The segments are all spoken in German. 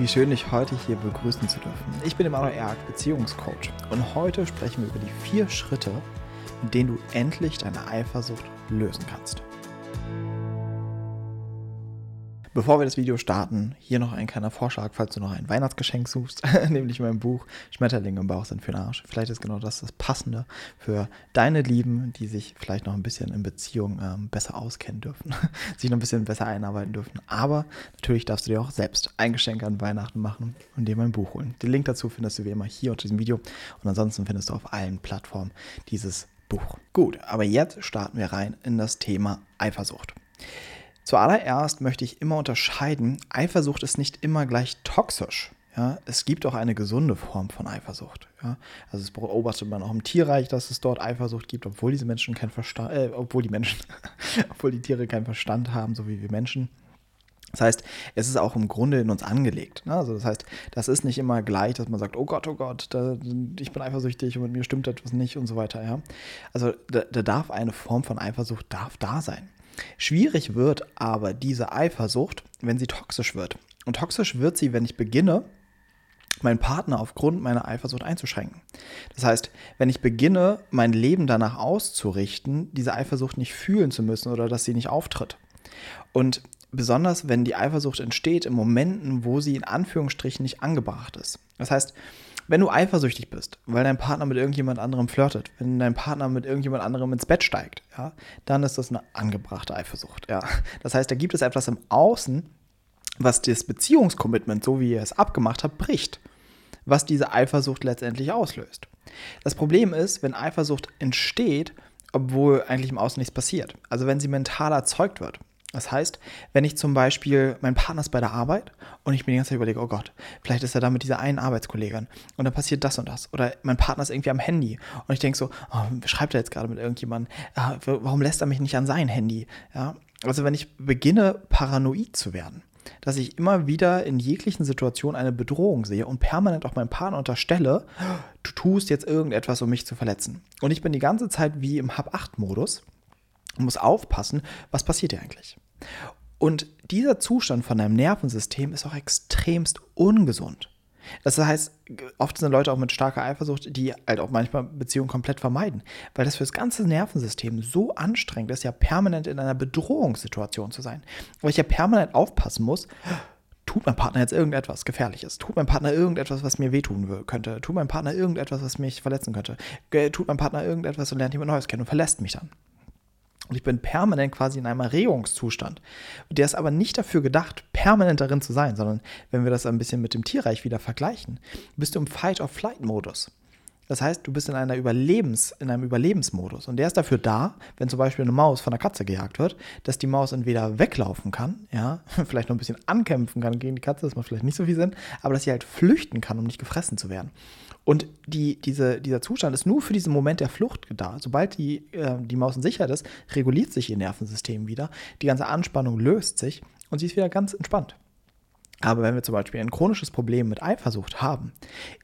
Wie schön, dich heute hier begrüßen zu dürfen. Ich bin Emanuel Erk, Beziehungscoach und heute sprechen wir über die vier Schritte, mit denen du endlich deine Eifersucht lösen kannst. Bevor wir das Video starten, hier noch ein kleiner Vorschlag, falls du noch ein Weihnachtsgeschenk suchst, nämlich mein Buch Schmetterlinge im Bauch sind für den Arsch. Vielleicht ist genau das das Passende für deine Lieben, die sich vielleicht noch ein bisschen in Beziehung ähm, besser auskennen dürfen, sich noch ein bisschen besser einarbeiten dürfen. Aber natürlich darfst du dir auch selbst ein Geschenk an Weihnachten machen und dir mein Buch holen. Den Link dazu findest du wie immer hier unter diesem Video und ansonsten findest du auf allen Plattformen dieses Buch. Gut, aber jetzt starten wir rein in das Thema Eifersucht. Zuallererst möchte ich immer unterscheiden, Eifersucht ist nicht immer gleich toxisch. Ja, es gibt auch eine gesunde Form von Eifersucht. Ja, also es beobachtet man auch im Tierreich, dass es dort Eifersucht gibt, obwohl diese Menschen kein Verstand, äh, obwohl die Menschen, obwohl die Tiere keinen Verstand haben, so wie wir Menschen. Das heißt, es ist auch im Grunde in uns angelegt. Ne? Also das heißt, das ist nicht immer gleich, dass man sagt, oh Gott, oh Gott, da, ich bin eifersüchtig und mit mir stimmt etwas nicht und so weiter. Ja? Also da, da darf eine Form von Eifersucht darf da sein. Schwierig wird aber diese Eifersucht, wenn sie toxisch wird. Und toxisch wird sie, wenn ich beginne, meinen Partner aufgrund meiner Eifersucht einzuschränken. Das heißt, wenn ich beginne, mein Leben danach auszurichten, diese Eifersucht nicht fühlen zu müssen oder dass sie nicht auftritt. Und besonders, wenn die Eifersucht entsteht in Momenten, wo sie in Anführungsstrichen nicht angebracht ist. Das heißt, wenn du eifersüchtig bist, weil dein Partner mit irgendjemand anderem flirtet, wenn dein Partner mit irgendjemand anderem ins Bett steigt, ja, dann ist das eine angebrachte Eifersucht. Ja. Das heißt, da gibt es etwas im Außen, was das Beziehungskommitment, so wie ihr es abgemacht habt, bricht, was diese Eifersucht letztendlich auslöst. Das Problem ist, wenn Eifersucht entsteht, obwohl eigentlich im Außen nichts passiert. Also wenn sie mental erzeugt wird. Das heißt, wenn ich zum Beispiel, mein Partner ist bei der Arbeit und ich mir die ganze Zeit überlege, oh Gott, vielleicht ist er da mit dieser einen Arbeitskollegin und dann passiert das und das. Oder mein Partner ist irgendwie am Handy und ich denke so, oh, schreibt er jetzt gerade mit irgendjemandem? Ah, warum lässt er mich nicht an sein Handy? Ja? Also wenn ich beginne, paranoid zu werden, dass ich immer wieder in jeglichen Situationen eine Bedrohung sehe und permanent auch meinem Partner unterstelle, du tust jetzt irgendetwas, um mich zu verletzen. Und ich bin die ganze Zeit wie im Hab-8-Modus und muss aufpassen, was passiert hier eigentlich. Und dieser Zustand von deinem Nervensystem ist auch extremst ungesund. Das heißt, oft sind Leute auch mit starker Eifersucht, die halt auch manchmal Beziehungen komplett vermeiden, weil das für das ganze Nervensystem so anstrengend ist, ja permanent in einer Bedrohungssituation zu sein. Weil ich ja permanent aufpassen muss, tut mein Partner jetzt irgendetwas Gefährliches? Tut mein Partner irgendetwas, was mir wehtun könnte? Tut mein Partner irgendetwas, was mich verletzen könnte? Tut mein Partner irgendetwas und lernt jemand Neues kennen und verlässt mich dann? Und ich bin permanent quasi in einem Erregungszustand. Der ist aber nicht dafür gedacht, permanent darin zu sein, sondern wenn wir das ein bisschen mit dem Tierreich wieder vergleichen, bist du im Fight-of-Flight-Modus. Das heißt, du bist in, einer Überlebens, in einem Überlebensmodus. Und der ist dafür da, wenn zum Beispiel eine Maus von einer Katze gejagt wird, dass die Maus entweder weglaufen kann, ja, vielleicht noch ein bisschen ankämpfen kann gegen die Katze, das macht vielleicht nicht so viel Sinn, aber dass sie halt flüchten kann, um nicht gefressen zu werden. Und die, diese, dieser Zustand ist nur für diesen Moment der Flucht da. Sobald die, äh, die Maus in Sicherheit ist, reguliert sich ihr Nervensystem wieder, die ganze Anspannung löst sich und sie ist wieder ganz entspannt. Aber wenn wir zum Beispiel ein chronisches Problem mit Eifersucht haben,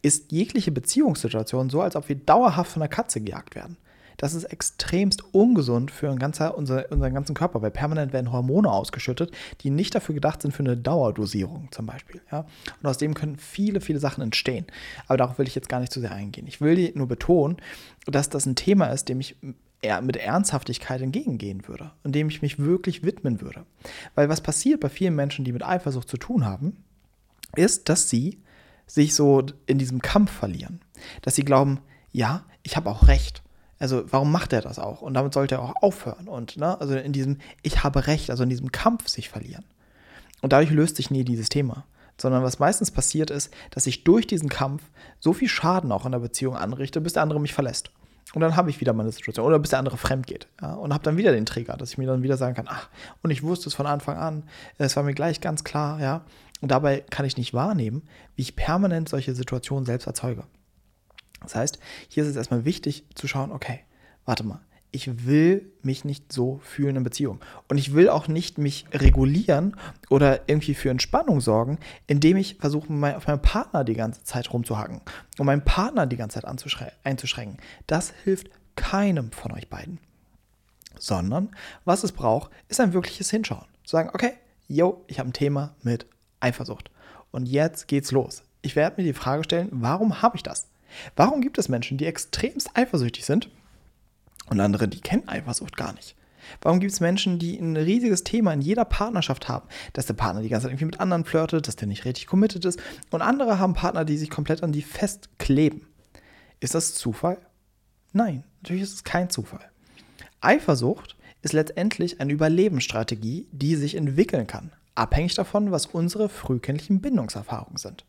ist jegliche Beziehungssituation so, als ob wir dauerhaft von einer Katze gejagt werden. Das ist extremst ungesund für ganzer, unser, unseren ganzen Körper, weil permanent werden Hormone ausgeschüttet, die nicht dafür gedacht sind für eine Dauerdosierung zum Beispiel. Ja? Und aus dem können viele, viele Sachen entstehen. Aber darauf will ich jetzt gar nicht zu sehr eingehen. Ich will nur betonen, dass das ein Thema ist, dem ich mit Ernsthaftigkeit entgegengehen würde und dem ich mich wirklich widmen würde. Weil was passiert bei vielen Menschen, die mit Eifersucht zu tun haben, ist, dass sie sich so in diesem Kampf verlieren. Dass sie glauben, ja, ich habe auch recht. Also warum macht er das auch? Und damit sollte er auch aufhören. Und ne, also in diesem Ich habe recht, also in diesem Kampf sich verlieren. Und dadurch löst sich nie dieses Thema. Sondern was meistens passiert ist, dass ich durch diesen Kampf so viel Schaden auch in der Beziehung anrichte, bis der andere mich verlässt. Und dann habe ich wieder meine Situation. Oder bis der andere fremd geht. Ja, und habe dann wieder den Trigger, dass ich mir dann wieder sagen kann, ach, und ich wusste es von Anfang an. Es war mir gleich ganz klar, ja. Und dabei kann ich nicht wahrnehmen, wie ich permanent solche Situationen selbst erzeuge. Das heißt, hier ist es erstmal wichtig zu schauen, okay, warte mal, ich will mich nicht so fühlen in Beziehung. Und ich will auch nicht mich regulieren oder irgendwie für Entspannung sorgen, indem ich versuche, auf meinen Partner die ganze Zeit rumzuhacken und meinen Partner die ganze Zeit einzuschränken. Das hilft keinem von euch beiden. Sondern, was es braucht, ist ein wirkliches Hinschauen. Zu sagen, okay, yo, ich habe ein Thema mit Eifersucht. Und jetzt geht's los. Ich werde mir die Frage stellen, warum habe ich das? Warum gibt es Menschen, die extremst eifersüchtig sind und andere, die kennen Eifersucht gar nicht? Warum gibt es Menschen, die ein riesiges Thema in jeder Partnerschaft haben, dass der Partner die ganze Zeit irgendwie mit anderen flirtet, dass der nicht richtig committed ist und andere haben Partner, die sich komplett an die festkleben? Ist das Zufall? Nein, natürlich ist es kein Zufall. Eifersucht ist letztendlich eine Überlebensstrategie, die sich entwickeln kann, abhängig davon, was unsere frühkindlichen Bindungserfahrungen sind.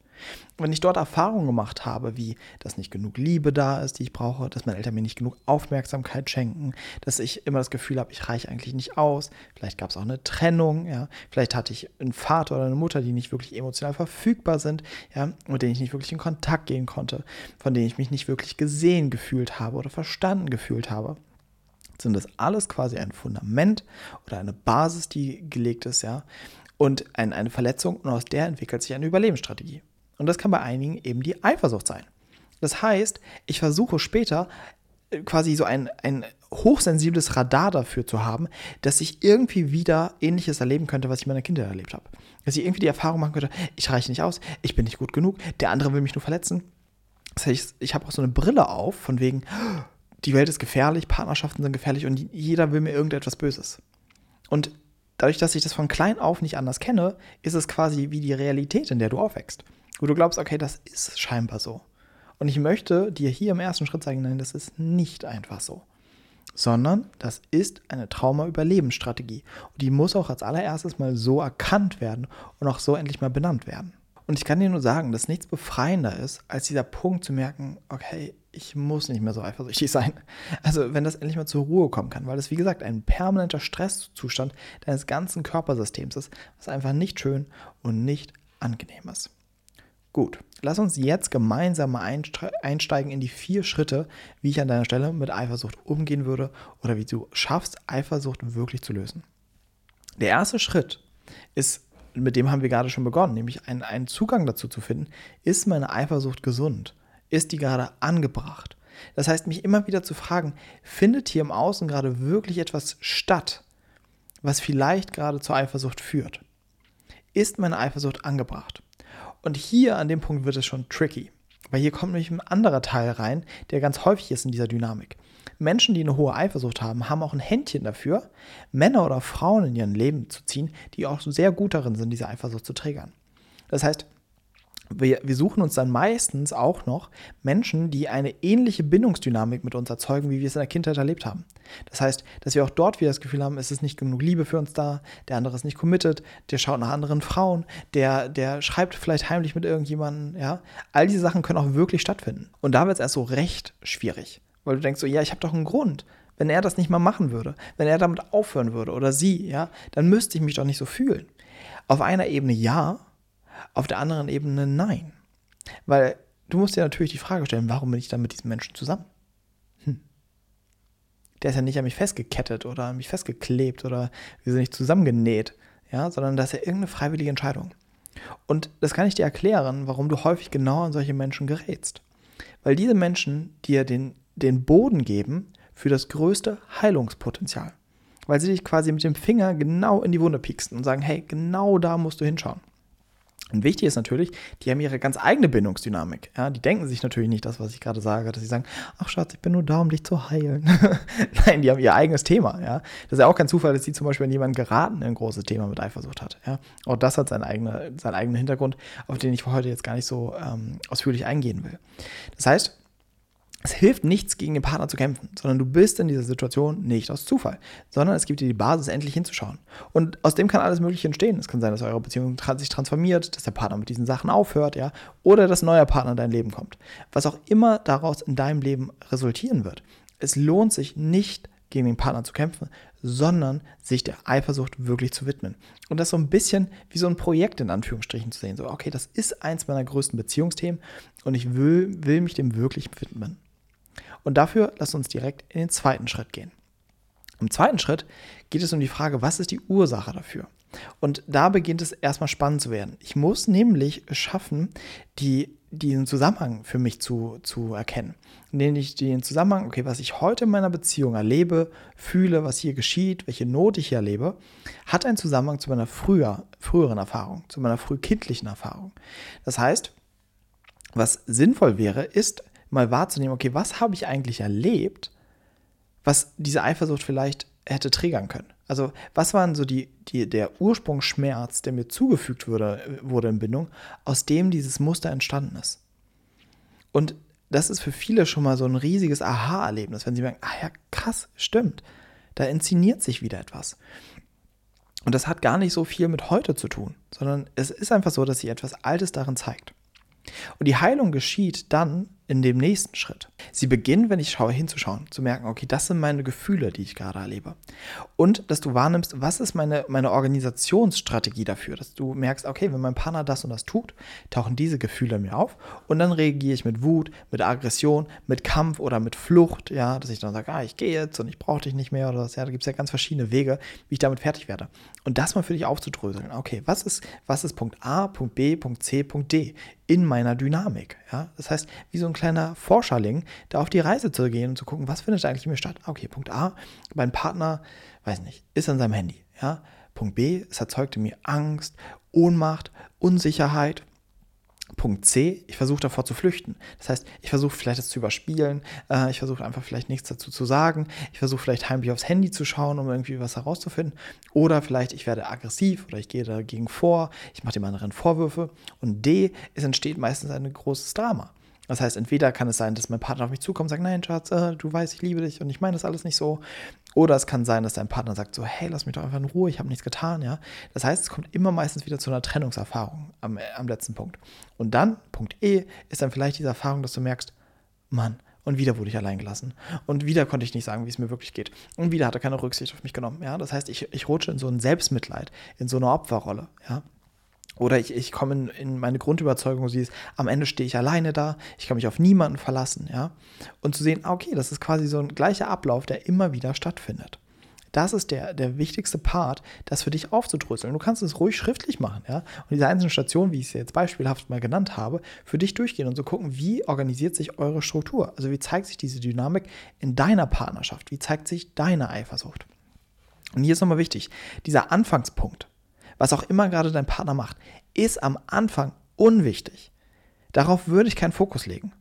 Wenn ich dort Erfahrungen gemacht habe, wie dass nicht genug Liebe da ist, die ich brauche, dass meine Eltern mir nicht genug Aufmerksamkeit schenken, dass ich immer das Gefühl habe, ich reiche eigentlich nicht aus, vielleicht gab es auch eine Trennung, ja, vielleicht hatte ich einen Vater oder eine Mutter, die nicht wirklich emotional verfügbar sind, ja, mit denen ich nicht wirklich in Kontakt gehen konnte, von denen ich mich nicht wirklich gesehen gefühlt habe oder verstanden gefühlt habe. Sind das alles quasi ein Fundament oder eine Basis, die gelegt ist, ja, und ein, eine Verletzung und aus der entwickelt sich eine Überlebensstrategie. Und das kann bei einigen eben die Eifersucht sein. Das heißt, ich versuche später äh, quasi so ein, ein hochsensibles Radar dafür zu haben, dass ich irgendwie wieder Ähnliches erleben könnte, was ich in meiner Kindheit erlebt habe. Dass ich irgendwie die Erfahrung machen könnte, ich reiche nicht aus, ich bin nicht gut genug, der andere will mich nur verletzen. Das heißt, ich, ich habe auch so eine Brille auf, von wegen, die Welt ist gefährlich, Partnerschaften sind gefährlich und jeder will mir irgendetwas Böses. Und dadurch, dass ich das von klein auf nicht anders kenne, ist es quasi wie die Realität, in der du aufwächst wo du glaubst, okay, das ist scheinbar so. Und ich möchte dir hier im ersten Schritt sagen, nein, das ist nicht einfach so. Sondern das ist eine Trauma-Überlebensstrategie. Und die muss auch als allererstes mal so erkannt werden und auch so endlich mal benannt werden. Und ich kann dir nur sagen, dass nichts befreiender ist, als dieser Punkt zu merken, okay, ich muss nicht mehr so eifersüchtig sein. Also wenn das endlich mal zur Ruhe kommen kann, weil das wie gesagt ein permanenter Stresszustand deines ganzen Körpersystems ist, was einfach nicht schön und nicht angenehm ist. Gut, lass uns jetzt gemeinsam mal einsteigen in die vier Schritte, wie ich an deiner Stelle mit Eifersucht umgehen würde oder wie du schaffst, Eifersucht wirklich zu lösen. Der erste Schritt ist, mit dem haben wir gerade schon begonnen, nämlich einen, einen Zugang dazu zu finden, ist meine Eifersucht gesund? Ist die gerade angebracht? Das heißt, mich immer wieder zu fragen, findet hier im Außen gerade wirklich etwas statt, was vielleicht gerade zur Eifersucht führt? Ist meine Eifersucht angebracht? Und hier an dem Punkt wird es schon tricky. Weil hier kommt nämlich ein anderer Teil rein, der ganz häufig ist in dieser Dynamik. Menschen, die eine hohe Eifersucht haben, haben auch ein Händchen dafür, Männer oder Frauen in ihren Leben zu ziehen, die auch sehr gut darin sind, diese Eifersucht zu triggern. Das heißt, wir, wir, suchen uns dann meistens auch noch Menschen, die eine ähnliche Bindungsdynamik mit uns erzeugen, wie wir es in der Kindheit erlebt haben. Das heißt, dass wir auch dort wieder das Gefühl haben, es ist nicht genug Liebe für uns da, der andere ist nicht committed, der schaut nach anderen Frauen, der, der schreibt vielleicht heimlich mit irgendjemandem, ja. All diese Sachen können auch wirklich stattfinden. Und da wird es erst so recht schwierig, weil du denkst so, ja, ich habe doch einen Grund. Wenn er das nicht mal machen würde, wenn er damit aufhören würde oder sie, ja, dann müsste ich mich doch nicht so fühlen. Auf einer Ebene ja, auf der anderen Ebene nein. Weil du musst dir natürlich die Frage stellen, warum bin ich dann mit diesem Menschen zusammen? Hm. Der ist ja nicht an mich festgekettet oder an mich festgeklebt oder wir sind nicht zusammengenäht, ja, sondern das ist ja irgendeine freiwillige Entscheidung. Und das kann ich dir erklären, warum du häufig genau an solche Menschen gerätst. Weil diese Menschen dir den, den Boden geben für das größte Heilungspotenzial. Weil sie dich quasi mit dem Finger genau in die Wunde pieksten und sagen, hey, genau da musst du hinschauen. Und wichtig ist natürlich, die haben ihre ganz eigene Bindungsdynamik. Ja, die denken sich natürlich nicht das, was ich gerade sage, dass sie sagen, ach Schatz, ich bin nur da, um dich zu heilen. Nein, die haben ihr eigenes Thema. Ja, das ist ja auch kein Zufall, dass sie zum Beispiel an jemanden geraten, ein großes Thema mit Eifersucht hat. Ja, auch das hat seinen eigenen, seinen eigenen Hintergrund, auf den ich heute jetzt gar nicht so ähm, ausführlich eingehen will. Das heißt, es hilft nichts, gegen den Partner zu kämpfen, sondern du bist in dieser Situation nicht aus Zufall, sondern es gibt dir die Basis, endlich hinzuschauen. Und aus dem kann alles Mögliche entstehen. Es kann sein, dass eure Beziehung sich transformiert, dass der Partner mit diesen Sachen aufhört, ja, oder dass ein neuer Partner in dein Leben kommt. Was auch immer daraus in deinem Leben resultieren wird. Es lohnt sich nicht, gegen den Partner zu kämpfen, sondern sich der Eifersucht wirklich zu widmen. Und das so ein bisschen wie so ein Projekt in Anführungsstrichen zu sehen. So, okay, das ist eins meiner größten Beziehungsthemen und ich will, will mich dem wirklich widmen. Und dafür lass uns direkt in den zweiten Schritt gehen. Im zweiten Schritt geht es um die Frage, was ist die Ursache dafür? Und da beginnt es erstmal spannend zu werden. Ich muss nämlich schaffen, die, diesen Zusammenhang für mich zu, zu erkennen. Nämlich den Zusammenhang, okay, was ich heute in meiner Beziehung erlebe, fühle, was hier geschieht, welche Not ich hier erlebe, hat einen Zusammenhang zu meiner früher, früheren Erfahrung, zu meiner frühkindlichen Erfahrung. Das heißt, was sinnvoll wäre, ist mal wahrzunehmen, okay, was habe ich eigentlich erlebt, was diese Eifersucht vielleicht hätte triggern können. Also was waren so die, die, der Ursprungsschmerz, der mir zugefügt wurde, wurde in Bindung, aus dem dieses Muster entstanden ist. Und das ist für viele schon mal so ein riesiges Aha-Erlebnis, wenn sie merken, ah ja, krass, stimmt, da inszeniert sich wieder etwas. Und das hat gar nicht so viel mit heute zu tun, sondern es ist einfach so, dass sich etwas Altes darin zeigt. Und die Heilung geschieht dann, in dem nächsten Schritt. Sie beginnen, wenn ich schaue, hinzuschauen, zu merken, okay, das sind meine Gefühle, die ich gerade erlebe. Und dass du wahrnimmst, was ist meine, meine Organisationsstrategie dafür, dass du merkst, okay, wenn mein Partner das und das tut, tauchen diese Gefühle mir auf und dann reagiere ich mit Wut, mit Aggression, mit Kampf oder mit Flucht, ja, dass ich dann sage, ah, ich gehe jetzt und ich brauche dich nicht mehr oder was, ja, da gibt es ja ganz verschiedene Wege, wie ich damit fertig werde. Und das mal für dich aufzudröseln, okay, was ist, was ist Punkt A, Punkt B, Punkt C, Punkt D in meiner Dynamik, ja, das heißt, wie so ein kleiner Forscherling, da auf die Reise zu gehen und zu gucken, was findet eigentlich in mir statt. Okay, Punkt A, mein Partner, weiß nicht, ist an seinem Handy. Ja? Punkt B, es erzeugt in mir Angst, Ohnmacht, Unsicherheit. Punkt C, ich versuche davor zu flüchten. Das heißt, ich versuche vielleicht das zu überspielen, äh, ich versuche einfach vielleicht nichts dazu zu sagen, ich versuche vielleicht heimlich aufs Handy zu schauen, um irgendwie was herauszufinden. Oder vielleicht ich werde aggressiv oder ich gehe dagegen vor, ich mache dem anderen Vorwürfe. Und D, es entsteht meistens ein großes Drama. Das heißt, entweder kann es sein, dass mein Partner auf mich zukommt und sagt, nein, Schatz, äh, du weißt, ich liebe dich und ich meine das alles nicht so. Oder es kann sein, dass dein Partner sagt so, hey, lass mich doch einfach in Ruhe, ich habe nichts getan, ja. Das heißt, es kommt immer meistens wieder zu einer Trennungserfahrung am, am letzten Punkt. Und dann, Punkt E, ist dann vielleicht diese Erfahrung, dass du merkst, Mann, und wieder wurde ich allein gelassen. Und wieder konnte ich nicht sagen, wie es mir wirklich geht. Und wieder hat er keine Rücksicht auf mich genommen. Ja? Das heißt, ich, ich rutsche in so ein Selbstmitleid, in so eine Opferrolle. Ja? Oder ich, ich komme in, in, meine Grundüberzeugung, sie ist, am Ende stehe ich alleine da, ich kann mich auf niemanden verlassen, ja. Und zu sehen, ah, okay, das ist quasi so ein gleicher Ablauf, der immer wieder stattfindet. Das ist der, der wichtigste Part, das für dich aufzudröseln. Du kannst es ruhig schriftlich machen, ja. Und diese einzelnen Stationen, wie ich es jetzt beispielhaft mal genannt habe, für dich durchgehen und so gucken, wie organisiert sich eure Struktur? Also wie zeigt sich diese Dynamik in deiner Partnerschaft? Wie zeigt sich deine Eifersucht? Und hier ist nochmal wichtig, dieser Anfangspunkt, was auch immer gerade dein Partner macht, ist am Anfang unwichtig. Darauf würde ich keinen Fokus legen.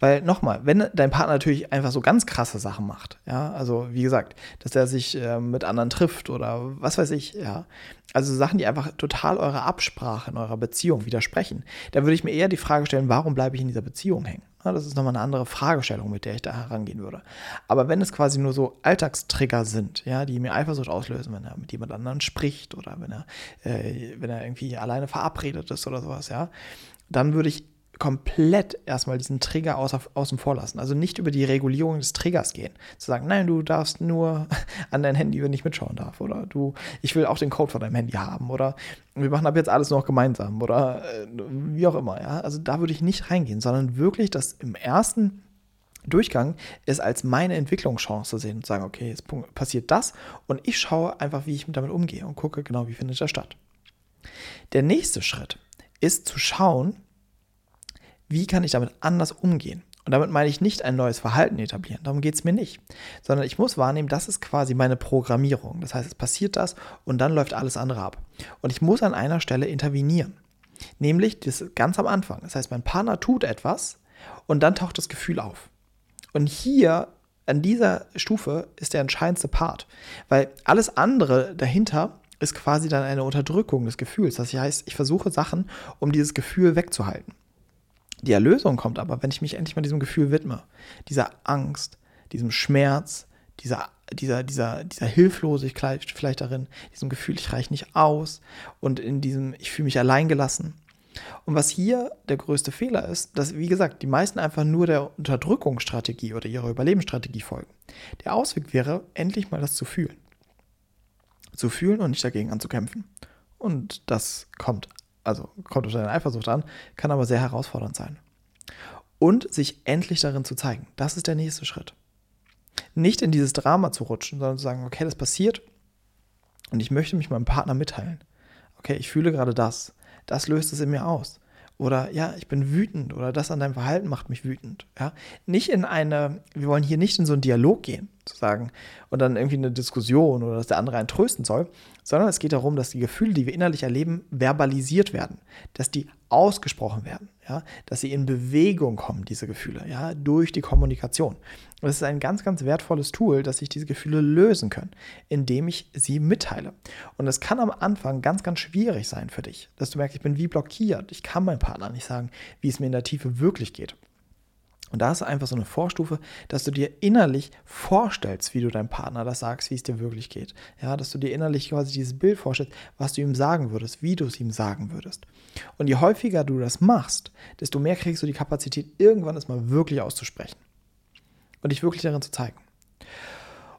Weil nochmal, wenn dein Partner natürlich einfach so ganz krasse Sachen macht, ja, also wie gesagt, dass er sich äh, mit anderen trifft oder was weiß ich, ja, also Sachen, die einfach total eurer Absprache in eurer Beziehung widersprechen, da würde ich mir eher die Frage stellen, warum bleibe ich in dieser Beziehung hängen? Ja, das ist nochmal eine andere Fragestellung, mit der ich da herangehen würde. Aber wenn es quasi nur so Alltagstrigger sind, ja, die mir Eifersucht auslösen, wenn er mit jemand anderem spricht oder wenn er, äh, wenn er irgendwie alleine verabredet ist oder sowas, ja, dann würde ich komplett erstmal diesen Trigger außer, außen vor lassen. Also nicht über die Regulierung des Triggers gehen. Zu sagen, nein, du darfst nur an dein Handy, wenn ich mitschauen darf. Oder du, ich will auch den Code von deinem Handy haben. Oder wir machen ab jetzt alles noch gemeinsam. Oder äh, wie auch immer. Ja? Also da würde ich nicht reingehen, sondern wirklich das im ersten Durchgang ist als meine Entwicklungschance sehen und sagen, okay, jetzt passiert das und ich schaue einfach, wie ich damit umgehe und gucke genau, wie findet das statt. Der nächste Schritt ist zu schauen, wie kann ich damit anders umgehen? Und damit meine ich nicht ein neues Verhalten etablieren, darum geht es mir nicht, sondern ich muss wahrnehmen, das ist quasi meine Programmierung. Das heißt, es passiert das und dann läuft alles andere ab. Und ich muss an einer Stelle intervenieren, nämlich das ganz am Anfang. Das heißt, mein Partner tut etwas und dann taucht das Gefühl auf. Und hier an dieser Stufe ist der entscheidendste Part, weil alles andere dahinter ist quasi dann eine Unterdrückung des Gefühls. Das heißt, ich versuche Sachen, um dieses Gefühl wegzuhalten. Die Erlösung kommt aber, wenn ich mich endlich mal diesem Gefühl widme. Dieser Angst, diesem Schmerz, dieser, dieser, dieser, dieser Hilflosigkeit vielleicht darin, diesem Gefühl, ich reiche nicht aus und in diesem, ich fühle mich alleingelassen. Und was hier der größte Fehler ist, dass, wie gesagt, die meisten einfach nur der Unterdrückungsstrategie oder ihrer Überlebensstrategie folgen. Der Ausweg wäre, endlich mal das zu fühlen. Zu fühlen und nicht dagegen anzukämpfen. Und das kommt also kommt auf deine Eifersucht an, kann aber sehr herausfordernd sein. Und sich endlich darin zu zeigen. Das ist der nächste Schritt. Nicht in dieses Drama zu rutschen, sondern zu sagen, okay, das passiert und ich möchte mich meinem Partner mitteilen. okay, ich fühle gerade das, das löst es in mir aus. Oder ja, ich bin wütend oder das an deinem Verhalten macht mich wütend. Ja? Nicht in eine, wir wollen hier nicht in so einen Dialog gehen, zu sagen, und dann irgendwie eine Diskussion oder dass der andere einen trösten soll, sondern es geht darum, dass die Gefühle, die wir innerlich erleben, verbalisiert werden, dass die ausgesprochen werden, ja, dass sie in Bewegung kommen, diese Gefühle, ja, durch die Kommunikation. Und es ist ein ganz, ganz wertvolles Tool, dass sich diese Gefühle lösen können, indem ich sie mitteile. Und es kann am Anfang ganz, ganz schwierig sein für dich, dass du merkst, ich bin wie blockiert, ich kann meinem Partner nicht sagen, wie es mir in der Tiefe wirklich geht. Und da ist einfach so eine Vorstufe, dass du dir innerlich vorstellst, wie du deinem Partner das sagst, wie es dir wirklich geht. Ja, dass du dir innerlich quasi dieses Bild vorstellst, was du ihm sagen würdest, wie du es ihm sagen würdest. Und je häufiger du das machst, desto mehr kriegst du die Kapazität, irgendwann es mal wirklich auszusprechen. Und dich wirklich darin zu zeigen.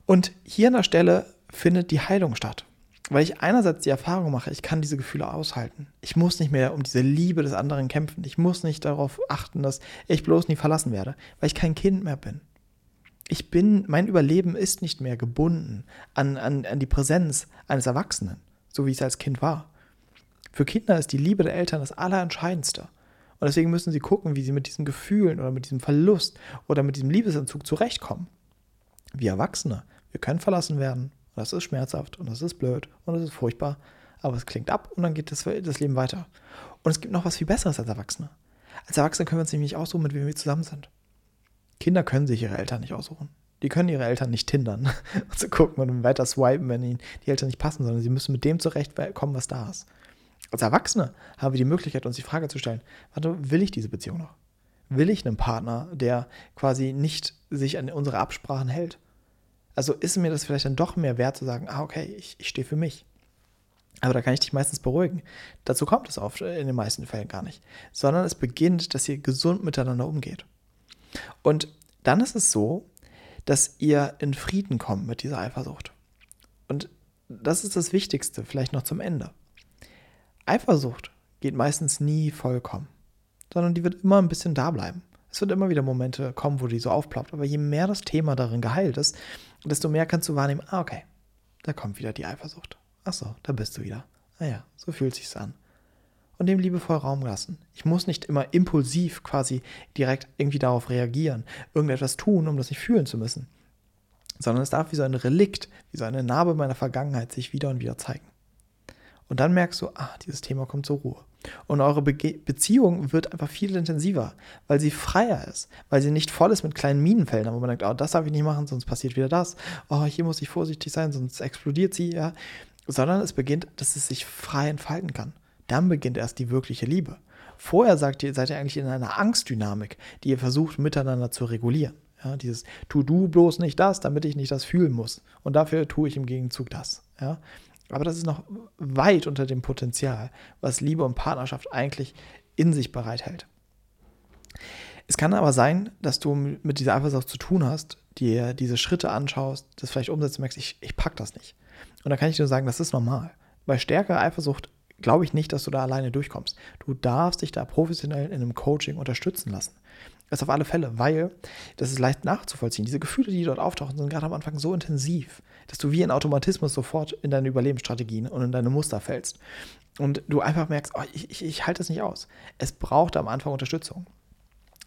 Und hier an der Stelle findet die Heilung statt. Weil ich einerseits die Erfahrung mache, ich kann diese Gefühle aushalten. Ich muss nicht mehr um diese Liebe des anderen kämpfen. Ich muss nicht darauf achten, dass ich bloß nie verlassen werde, weil ich kein Kind mehr bin. Ich bin, mein Überleben ist nicht mehr gebunden an, an, an die Präsenz eines Erwachsenen, so wie es als Kind war. Für Kinder ist die Liebe der Eltern das Allerentscheidendste. Und deswegen müssen sie gucken, wie sie mit diesen Gefühlen oder mit diesem Verlust oder mit diesem Liebesentzug zurechtkommen. Wir Erwachsene, wir können verlassen werden, und das ist schmerzhaft und das ist blöd und das ist furchtbar. Aber es klingt ab und dann geht das, das Leben weiter. Und es gibt noch was viel Besseres als Erwachsene. Als Erwachsene können wir uns nämlich aussuchen, mit wem wir zusammen sind. Kinder können sich ihre Eltern nicht aussuchen. Die können ihre Eltern nicht tindern und zu gucken und weiter swipen, wenn ihnen die Eltern nicht passen, sondern sie müssen mit dem zurechtkommen, was da ist. Als Erwachsene haben wir die Möglichkeit, uns die Frage zu stellen: Warte, will ich diese Beziehung noch? Will ich einen Partner, der quasi nicht sich an unsere Absprachen hält? Also ist mir das vielleicht dann doch mehr wert zu sagen, ah, okay, ich, ich stehe für mich. Aber da kann ich dich meistens beruhigen. Dazu kommt es oft in den meisten Fällen gar nicht. Sondern es beginnt, dass ihr gesund miteinander umgeht. Und dann ist es so, dass ihr in Frieden kommt mit dieser Eifersucht. Und das ist das Wichtigste, vielleicht noch zum Ende. Eifersucht geht meistens nie vollkommen, sondern die wird immer ein bisschen da bleiben. Es wird immer wieder Momente kommen, wo die so aufploppt. Aber je mehr das Thema darin geheilt ist, desto mehr kannst du wahrnehmen, ah, okay, da kommt wieder die Eifersucht. Ach so, da bist du wieder. Ah ja, so fühlt sich's an. Und dem liebevoll Raum lassen. Ich muss nicht immer impulsiv quasi direkt irgendwie darauf reagieren, irgendetwas tun, um das nicht fühlen zu müssen. Sondern es darf wie so ein Relikt, wie so eine Narbe meiner Vergangenheit sich wieder und wieder zeigen. Und dann merkst du, ah, dieses Thema kommt zur Ruhe. Und eure Be Beziehung wird einfach viel intensiver, weil sie freier ist, weil sie nicht voll ist mit kleinen Minenfeldern, wo man denkt, oh, das darf ich nicht machen, sonst passiert wieder das. Oh, hier muss ich vorsichtig sein, sonst explodiert sie, ja. Sondern es beginnt, dass es sich frei entfalten kann. Dann beginnt erst die wirkliche Liebe. Vorher sagt ihr, seid ihr eigentlich in einer Angstdynamik, die ihr versucht miteinander zu regulieren. Ja, dieses tu du bloß nicht das, damit ich nicht das fühlen muss. Und dafür tue ich im Gegenzug das. Ja. Aber das ist noch weit unter dem Potenzial, was Liebe und Partnerschaft eigentlich in sich bereithält. Es kann aber sein, dass du mit dieser Eifersucht zu tun hast, dir diese Schritte anschaust, das vielleicht umsetzt und merkst, ich, ich pack das nicht. Und da kann ich dir sagen, das ist normal. Bei stärkerer Eifersucht glaube ich nicht, dass du da alleine durchkommst. Du darfst dich da professionell in einem Coaching unterstützen lassen. Das auf alle Fälle, weil das ist leicht nachzuvollziehen. Diese Gefühle, die dort auftauchen, sind gerade am Anfang so intensiv, dass du wie ein Automatismus sofort in deine Überlebensstrategien und in deine Muster fällst. Und du einfach merkst, oh, ich, ich, ich halte es nicht aus. Es braucht am Anfang Unterstützung.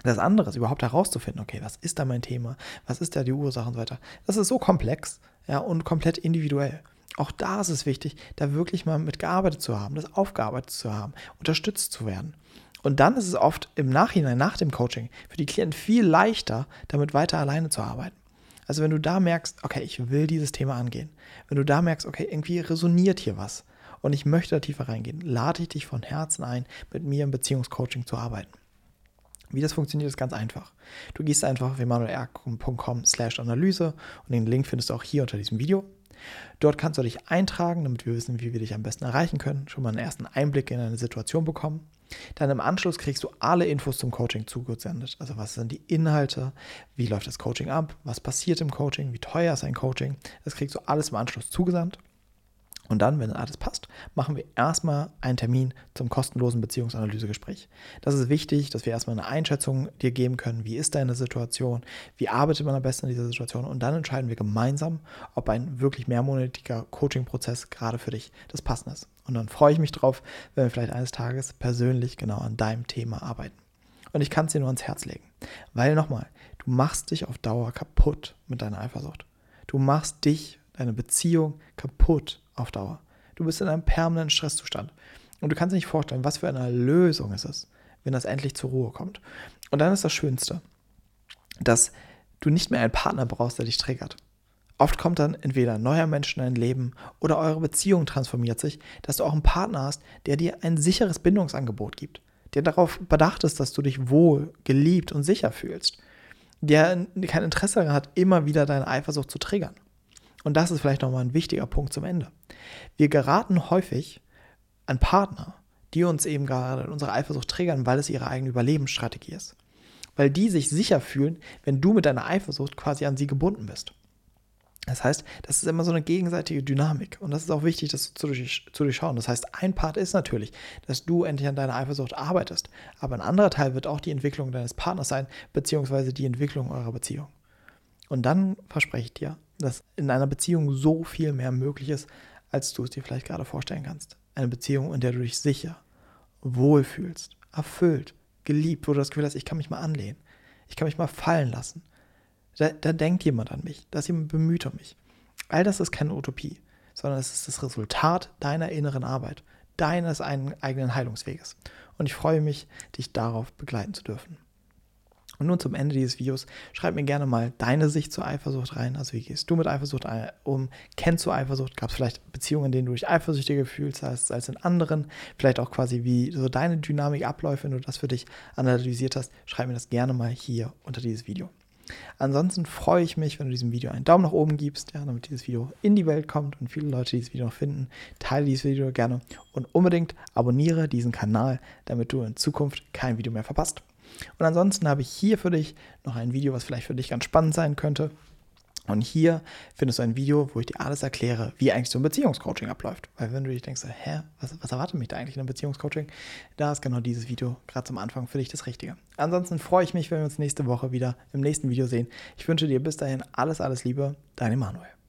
Das andere ist überhaupt herauszufinden, okay, was ist da mein Thema? Was ist da die Ursache und so weiter? Das ist so komplex ja, und komplett individuell. Auch da ist es wichtig, da wirklich mal mit gearbeitet zu haben, das aufgearbeitet zu haben, unterstützt zu werden. Und dann ist es oft im Nachhinein, nach dem Coaching, für die Klienten viel leichter, damit weiter alleine zu arbeiten. Also wenn du da merkst, okay, ich will dieses Thema angehen, wenn du da merkst, okay, irgendwie resoniert hier was und ich möchte da tiefer reingehen, lade ich dich von Herzen ein, mit mir im Beziehungscoaching zu arbeiten. Wie das funktioniert, ist ganz einfach. Du gehst einfach auf emanuelerkum.com slash Analyse und den Link findest du auch hier unter diesem Video. Dort kannst du dich eintragen, damit wir wissen, wie wir dich am besten erreichen können, schon mal einen ersten Einblick in eine Situation bekommen. Dann im Anschluss kriegst du alle Infos zum Coaching zugesendet. Also was sind die Inhalte, wie läuft das Coaching ab, was passiert im Coaching, wie teuer ist ein Coaching. Das kriegst du alles im Anschluss zugesandt. Und dann, wenn alles passt, machen wir erstmal einen Termin zum kostenlosen Beziehungsanalysegespräch. Das ist wichtig, dass wir erstmal eine Einschätzung dir geben können. Wie ist deine Situation? Wie arbeitet man am besten in dieser Situation? Und dann entscheiden wir gemeinsam, ob ein wirklich mehrmonatiger Coaching-Prozess gerade für dich das Passende ist. Und dann freue ich mich drauf, wenn wir vielleicht eines Tages persönlich genau an deinem Thema arbeiten. Und ich kann es dir nur ans Herz legen. Weil nochmal, du machst dich auf Dauer kaputt mit deiner Eifersucht. Du machst dich, deine Beziehung kaputt auf Dauer. Du bist in einem permanenten Stresszustand. Und du kannst dir nicht vorstellen, was für eine Lösung es ist, wenn das endlich zur Ruhe kommt. Und dann ist das Schönste, dass du nicht mehr einen Partner brauchst, der dich triggert. Oft kommt dann entweder ein neuer Mensch in dein Leben oder eure Beziehung transformiert sich, dass du auch einen Partner hast, der dir ein sicheres Bindungsangebot gibt, der darauf bedacht ist, dass du dich wohl, geliebt und sicher fühlst, der kein Interesse daran hat, immer wieder deine Eifersucht zu triggern. Und das ist vielleicht nochmal ein wichtiger Punkt zum Ende. Wir geraten häufig an Partner, die uns eben gerade in unserer Eifersucht triggern, weil es ihre eigene Überlebensstrategie ist. Weil die sich sicher fühlen, wenn du mit deiner Eifersucht quasi an sie gebunden bist. Das heißt, das ist immer so eine gegenseitige Dynamik. Und das ist auch wichtig, das zu, durch, zu durchschauen. Das heißt, ein Part ist natürlich, dass du endlich an deiner Eifersucht arbeitest. Aber ein anderer Teil wird auch die Entwicklung deines Partners sein, beziehungsweise die Entwicklung eurer Beziehung. Und dann verspreche ich dir, dass in einer Beziehung so viel mehr möglich ist, als du es dir vielleicht gerade vorstellen kannst. Eine Beziehung, in der du dich sicher, wohlfühlst, erfüllt, geliebt, wo du das Gefühl hast, ich kann mich mal anlehnen, ich kann mich mal fallen lassen. Da, da denkt jemand an mich, da ist jemand bemüht um mich. All das ist keine Utopie, sondern es ist das Resultat deiner inneren Arbeit, deines eigenen Heilungsweges. Und ich freue mich, dich darauf begleiten zu dürfen. Und nun zum Ende dieses Videos, schreib mir gerne mal deine Sicht zur Eifersucht rein. Also wie gehst du mit Eifersucht um? Kennst du Eifersucht? Gab es vielleicht Beziehungen, in denen du dich eifersüchtiger gefühlt hast als in anderen? Vielleicht auch quasi wie so deine Dynamik abläuft, wenn du das für dich analysiert hast. Schreib mir das gerne mal hier unter dieses Video. Ansonsten freue ich mich, wenn du diesem Video einen Daumen nach oben gibst, ja, damit dieses Video in die Welt kommt und viele Leute dieses Video noch finden. Teile dieses Video gerne und unbedingt abonniere diesen Kanal, damit du in Zukunft kein Video mehr verpasst. Und ansonsten habe ich hier für dich noch ein Video, was vielleicht für dich ganz spannend sein könnte. Und hier findest du ein Video, wo ich dir alles erkläre, wie eigentlich so ein Beziehungscoaching abläuft. Weil wenn du dich denkst, hä, was, was erwartet mich da eigentlich in einem Beziehungscoaching? Da ist genau dieses Video gerade zum Anfang für dich das Richtige. Ansonsten freue ich mich, wenn wir uns nächste Woche wieder im nächsten Video sehen. Ich wünsche dir bis dahin alles, alles Liebe. Dein Emanuel.